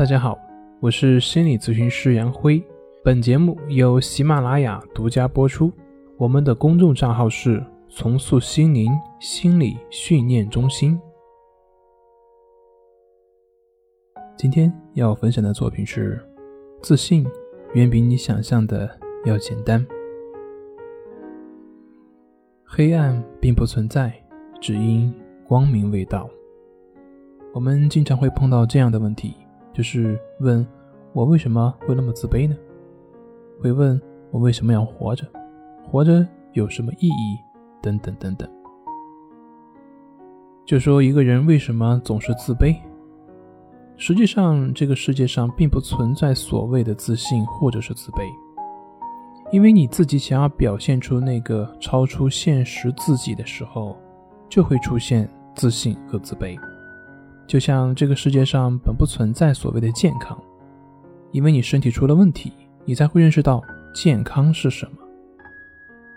大家好，我是心理咨询师杨辉。本节目由喜马拉雅独家播出。我们的公众账号是“重塑心灵心理训练中心”。今天要分享的作品是：自信远比你想象的要简单。黑暗并不存在，只因光明未到。我们经常会碰到这样的问题。就是问我为什么会那么自卑呢？会问我为什么要活着？活着有什么意义？等等等等。就说一个人为什么总是自卑？实际上，这个世界上并不存在所谓的自信或者是自卑，因为你自己想要表现出那个超出现实自己的时候，就会出现自信和自卑。就像这个世界上本不存在所谓的健康，因为你身体出了问题，你才会认识到健康是什么。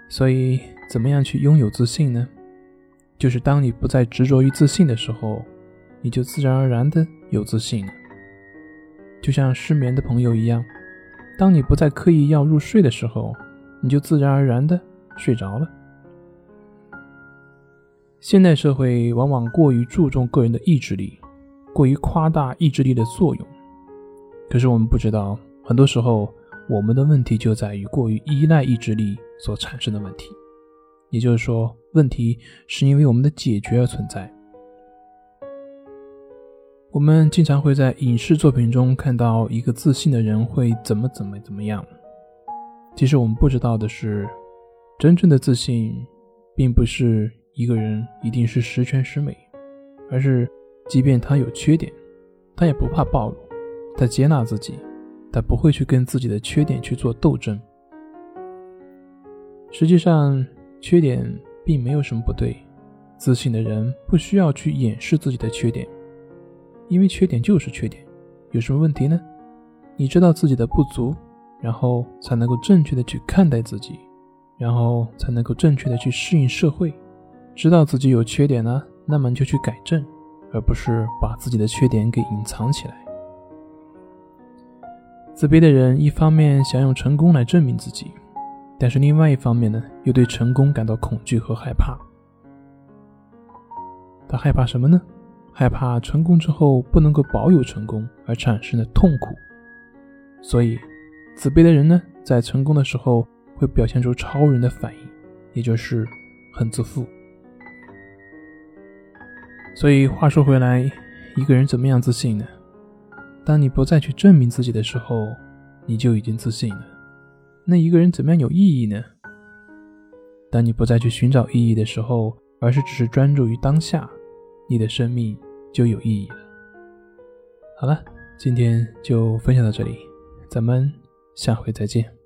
所以，怎么样去拥有自信呢？就是当你不再执着于自信的时候，你就自然而然的有自信了。就像失眠的朋友一样，当你不再刻意要入睡的时候，你就自然而然的睡着了。现代社会往往过于注重个人的意志力。过于夸大意志力的作用，可是我们不知道，很多时候我们的问题就在于过于依赖意志力所产生的问题。也就是说，问题是因为我们的解决而存在。我们经常会在影视作品中看到一个自信的人会怎么怎么怎么样。其实我们不知道的是，真正的自信，并不是一个人一定是十全十美，而是。即便他有缺点，他也不怕暴露，他接纳自己，他不会去跟自己的缺点去做斗争。实际上，缺点并没有什么不对，自信的人不需要去掩饰自己的缺点，因为缺点就是缺点，有什么问题呢？你知道自己的不足，然后才能够正确的去看待自己，然后才能够正确的去适应社会。知道自己有缺点呢，那么就去改正。而不是把自己的缺点给隐藏起来。自卑的人一方面想用成功来证明自己，但是另外一方面呢，又对成功感到恐惧和害怕。他害怕什么呢？害怕成功之后不能够保有成功而产生的痛苦。所以，自卑的人呢，在成功的时候会表现出超人的反应，也就是很自负。所以话说回来，一个人怎么样自信呢？当你不再去证明自己的时候，你就已经自信了。那一个人怎么样有意义呢？当你不再去寻找意义的时候，而是只是专注于当下，你的生命就有意义了。好了，今天就分享到这里，咱们下回再见。